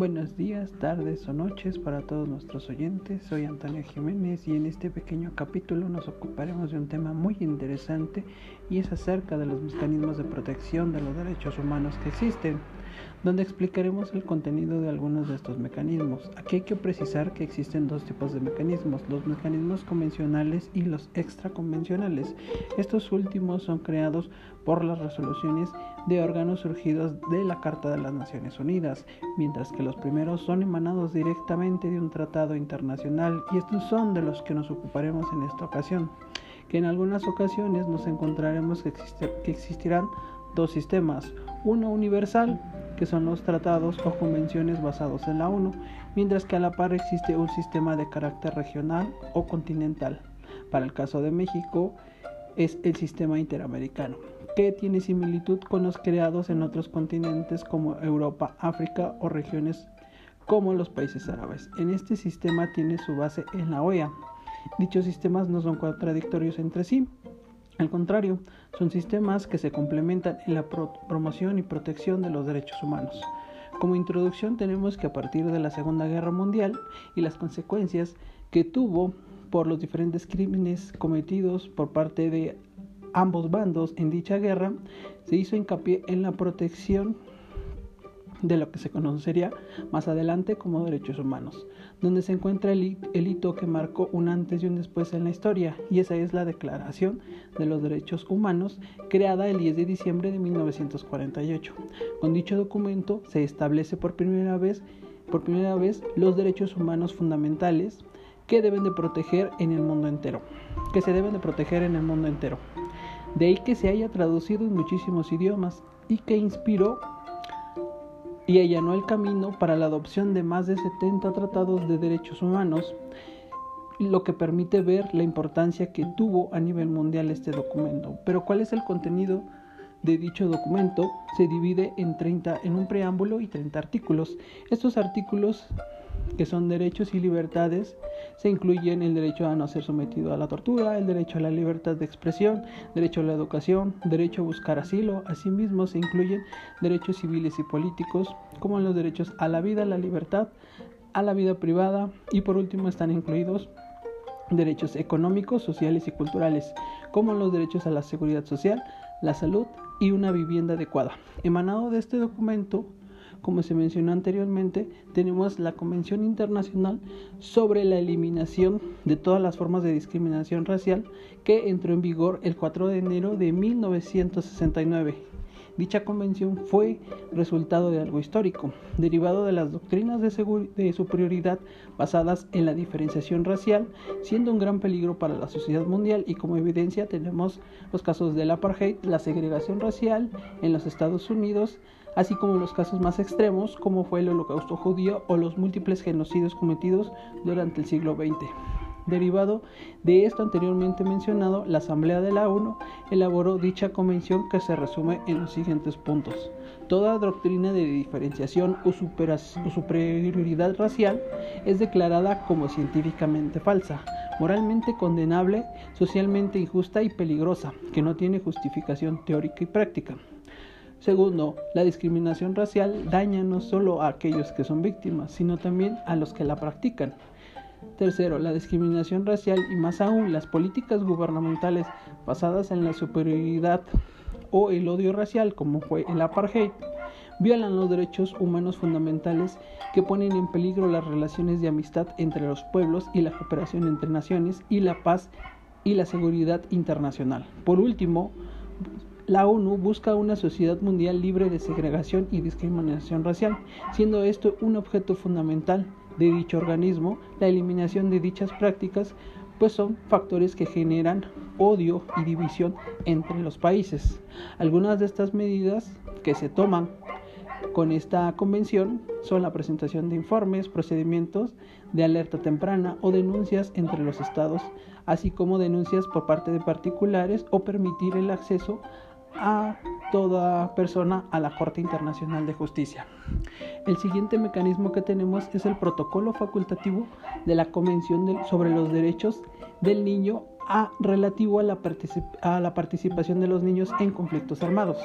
Buenos días, tardes o noches para todos nuestros oyentes. Soy Antonio Jiménez y en este pequeño capítulo nos ocuparemos de un tema muy interesante y es acerca de los mecanismos de protección de los derechos humanos que existen, donde explicaremos el contenido de algunos de estos mecanismos. Aquí hay que precisar que existen dos tipos de mecanismos, los mecanismos convencionales y los extraconvencionales. Estos últimos son creados por las resoluciones de órganos surgidos de la Carta de las Naciones Unidas, mientras que los primeros son emanados directamente de un tratado internacional y estos son de los que nos ocuparemos en esta ocasión, que en algunas ocasiones nos encontraremos que, existirán dos sistemas, uno universal, que son los tratados o convenciones basados en la ONU, mientras que a la par existe un sistema de carácter regional o continental. Para el caso de México es el sistema interamericano que tiene similitud con los creados en otros continentes como Europa, África o regiones como los países árabes. En este sistema tiene su base en la OEA. Dichos sistemas no son contradictorios entre sí. Al contrario, son sistemas que se complementan en la promoción y protección de los derechos humanos. Como introducción tenemos que a partir de la Segunda Guerra Mundial y las consecuencias que tuvo por los diferentes crímenes cometidos por parte de ambos bandos en dicha guerra, se hizo hincapié en la protección de lo que se conocería más adelante como derechos humanos, donde se encuentra el, hito que marcó un antes y un después en la historia, y esa es la Declaración de los Derechos Humanos, creada el 10 de diciembre de 1948. Con dicho documento se establece por primera vez, por primera vez los derechos humanos fundamentales que deben de proteger en el mundo entero, que se deben de proteger en el mundo entero. De ahí que se haya traducido en muchísimos idiomas y que inspiró y allanó el camino para la adopción de más de 70 tratados de derechos humanos, lo que permite ver la importancia que tuvo a nivel mundial este documento. Pero ¿cuál es el contenido de dicho documento? Se divide en 30 en un preámbulo y 30 artículos. Estos artículos que son derechos y libertades, se incluyen el derecho a no ser sometido a la tortura, el derecho a la libertad de expresión, derecho a la educación, derecho a buscar asilo. Asimismo, se incluyen derechos civiles y políticos, como los derechos a la vida, la libertad, a la vida privada y por último están incluidos derechos económicos, sociales y culturales, como los derechos a la seguridad social, la salud y una vivienda adecuada. Emanado de este documento como se mencionó anteriormente, tenemos la Convención Internacional sobre la Eliminación de todas las formas de discriminación racial que entró en vigor el 4 de enero de 1969. Dicha convención fue resultado de algo histórico, derivado de las doctrinas de, superioridad basadas en la diferenciación racial, siendo un gran peligro para la sociedad mundial y como evidencia tenemos los casos del apartheid, la segregación racial en los Estados Unidos, así como los casos más extremos como fue el holocausto judío o los múltiples genocidios cometidos durante el siglo XX. Derivado de esto anteriormente mencionado, la Asamblea de la ONU elaboró dicha convención que se resume en los siguientes puntos. Toda doctrina de diferenciación o, superioridad racial es declarada como científicamente falsa, moralmente condenable, socialmente injusta y peligrosa, que no tiene justificación teórica y práctica. Segundo, la discriminación racial daña no solo a aquellos que son víctimas, sino también a los que la practican. Tercero, la discriminación racial y más aún las políticas gubernamentales basadas en la superioridad o el odio racial, como fue el apartheid, violan los derechos humanos fundamentales que ponen en peligro las relaciones de amistad entre los pueblos y la cooperación entre naciones y la paz y la seguridad internacional. Por último, la ONU busca una sociedad mundial libre de segregación y discriminación racial, siendo esto un objeto fundamental de dicho organismo. La eliminación de dichas prácticas pues son factores que generan odio y división entre los países. Algunas de estas medidas que se toman con esta convención son la presentación de informes, procedimientos de alerta temprana o denuncias entre los estados, así como denuncias por parte de particulares o permitir el acceso a toda persona a la Corte Internacional de Justicia. El siguiente mecanismo que tenemos es el protocolo facultativo de la Convención sobre los Derechos del Niño a, relativo a la, participación de los niños en conflictos armados.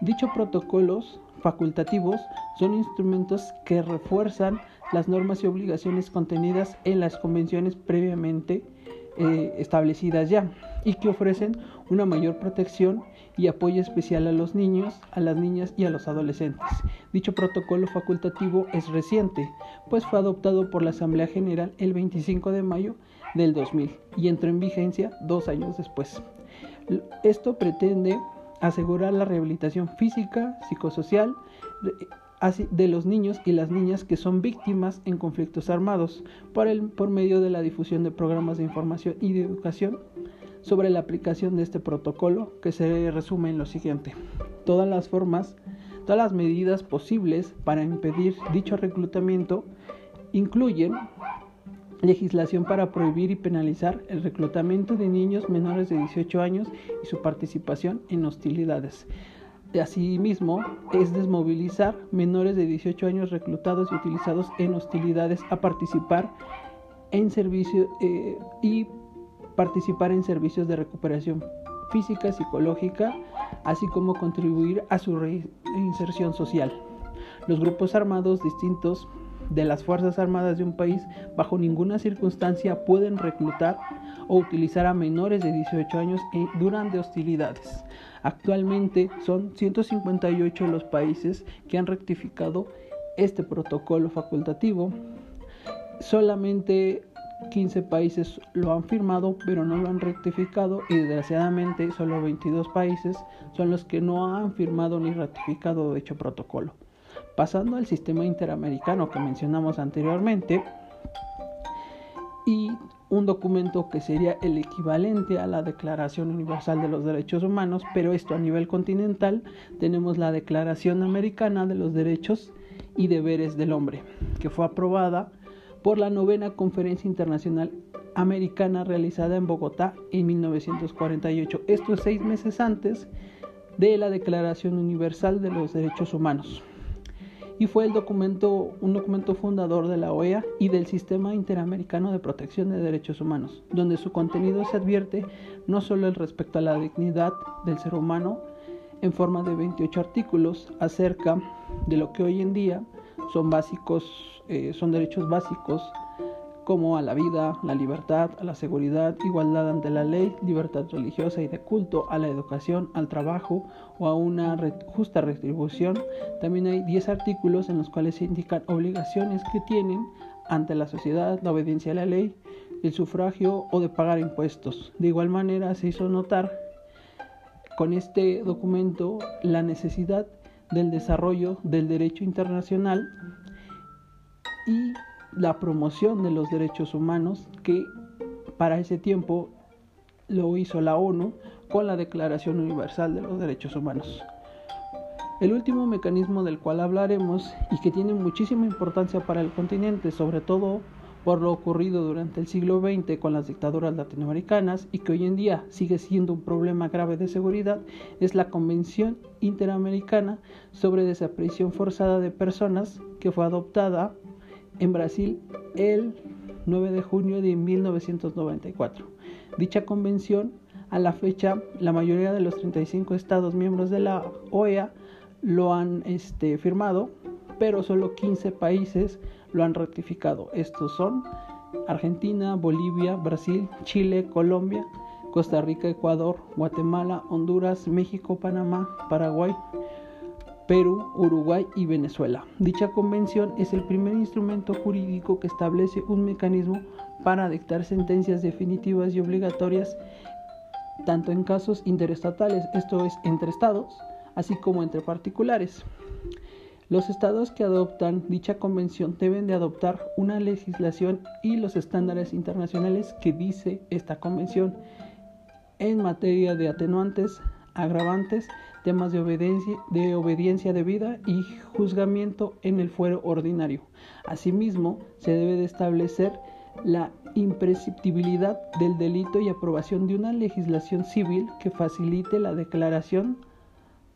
Dichos protocolos facultativos son instrumentos que refuerzan las normas y obligaciones contenidas en las convenciones previamente eh, establecidas ya y que ofrecen una mayor protección y apoyo especial a los niños, a las niñas y a los adolescentes. Dicho protocolo facultativo es reciente, pues fue adoptado por la Asamblea General el 25 de mayo del 2000 y entró en vigencia dos años después. Esto pretende asegurar la rehabilitación física, psicosocial, de los niños y las niñas que son víctimas en conflictos armados por, el, por medio de la difusión de programas de información y de educación sobre la aplicación de este protocolo que se resume en lo siguiente. Todas las formas, todas las medidas posibles para impedir dicho reclutamiento incluyen legislación para prohibir y penalizar el reclutamiento de niños menores de 18 años y su participación en hostilidades Asimismo, es desmovilizar menores de 18 años reclutados y utilizados en hostilidades a participar en servicio eh, y participar en servicios de recuperación física, psicológica, así como contribuir a su reinserción social. Los grupos armados distintos de las Fuerzas Armadas de un país bajo ninguna circunstancia pueden reclutar o utilizar a menores de 18 años durante hostilidades. Actualmente son 158 los países que han rectificado este protocolo facultativo. Solamente 15 países lo han firmado pero no lo han rectificado y desgraciadamente solo 22 países son los que no han firmado ni ratificado dicho protocolo. Pasando al sistema interamericano que mencionamos anteriormente y un documento que sería el equivalente a la Declaración Universal de los Derechos Humanos, pero esto a nivel continental tenemos la Declaración Americana de los Derechos y Deberes del Hombre, que fue aprobada por la novena Conferencia Internacional Americana realizada en Bogotá en 1948. Esto es seis meses antes de la Declaración Universal de los Derechos Humanos y fue el documento, un documento fundador de la OEA y del Sistema Interamericano de Protección de Derechos Humanos, donde su contenido se advierte no solo el respecto a la dignidad del ser humano, en forma de 28 artículos acerca de lo que hoy en día son básicos, eh, son derechos básicos como a la vida, la libertad, a la seguridad, igualdad ante la ley, libertad religiosa y de culto, a la educación, al trabajo o a una justa retribución. También hay 10 artículos en los cuales se indican obligaciones que tienen ante la sociedad, la obediencia a la ley, el sufragio o de pagar impuestos. De igual manera se hizo notar con este documento la necesidad del desarrollo del derecho internacional y la promoción de los derechos humanos que para ese tiempo lo hizo la ONU con la Declaración Universal de los Derechos Humanos. El último mecanismo del cual hablaremos y que tiene muchísima importancia para el continente, sobre todo por lo ocurrido durante el siglo XX con las dictaduras latinoamericanas y que hoy en día sigue siendo un problema grave de seguridad, es la Convención Interamericana sobre Desaparición Forzada de Personas que fue adoptada en Brasil el 9 de junio de 1994. Dicha convención, a la fecha, la mayoría de los 35 estados miembros de la OEA lo han este, firmado, pero solo 15 países lo han ratificado. Estos son Argentina, Bolivia, Brasil, Chile, Colombia, Costa Rica, Ecuador, Guatemala, Honduras, México, Panamá, Paraguay, Perú, Uruguay y Venezuela. Dicha convención es el primer instrumento jurídico que establece un mecanismo para dictar sentencias definitivas y obligatorias tanto en casos interestatales, esto es, entre estados, así como entre particulares. Los estados que adoptan dicha convención deben de adoptar una legislación y los estándares internacionales que dice esta convención en materia de atenuantes, agravantes, temas de obediencia, de obediencia debida y juzgamiento en el fuero ordinario. Asimismo, se debe de establecer la imprescriptibilidad del delito y aprobación de una legislación civil que facilite la declaración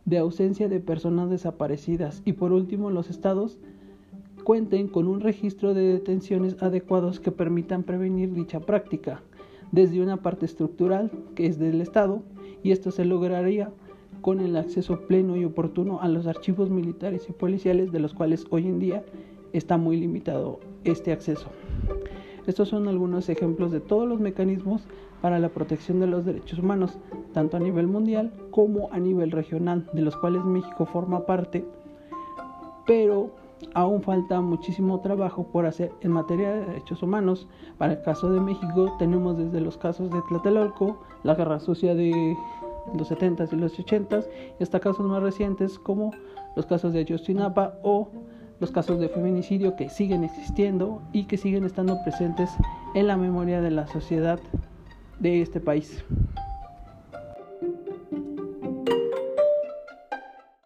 de ausencia de personas desaparecidas y por último los estados cuenten con un registro de detenciones adecuados que permitan prevenir dicha práctica desde una parte estructural que es del estado y esto se lograría con el acceso pleno y oportuno a los archivos militares y policiales de los cuales hoy en día está muy limitado este acceso. Estos son algunos ejemplos de todos los mecanismos para la protección de los derechos humanos, tanto a nivel mundial como a nivel regional, de los cuales México forma parte, pero aún falta muchísimo trabajo por hacer en materia de derechos humanos. Para el caso de México tenemos desde los casos de Tlatelolco, la guerra sucia de los 70s y los 80s, y hasta casos más recientes como los casos de Ayotzinapa o los casos de feminicidio que siguen existiendo y que siguen estando presentes en la memoria de la sociedad de este país.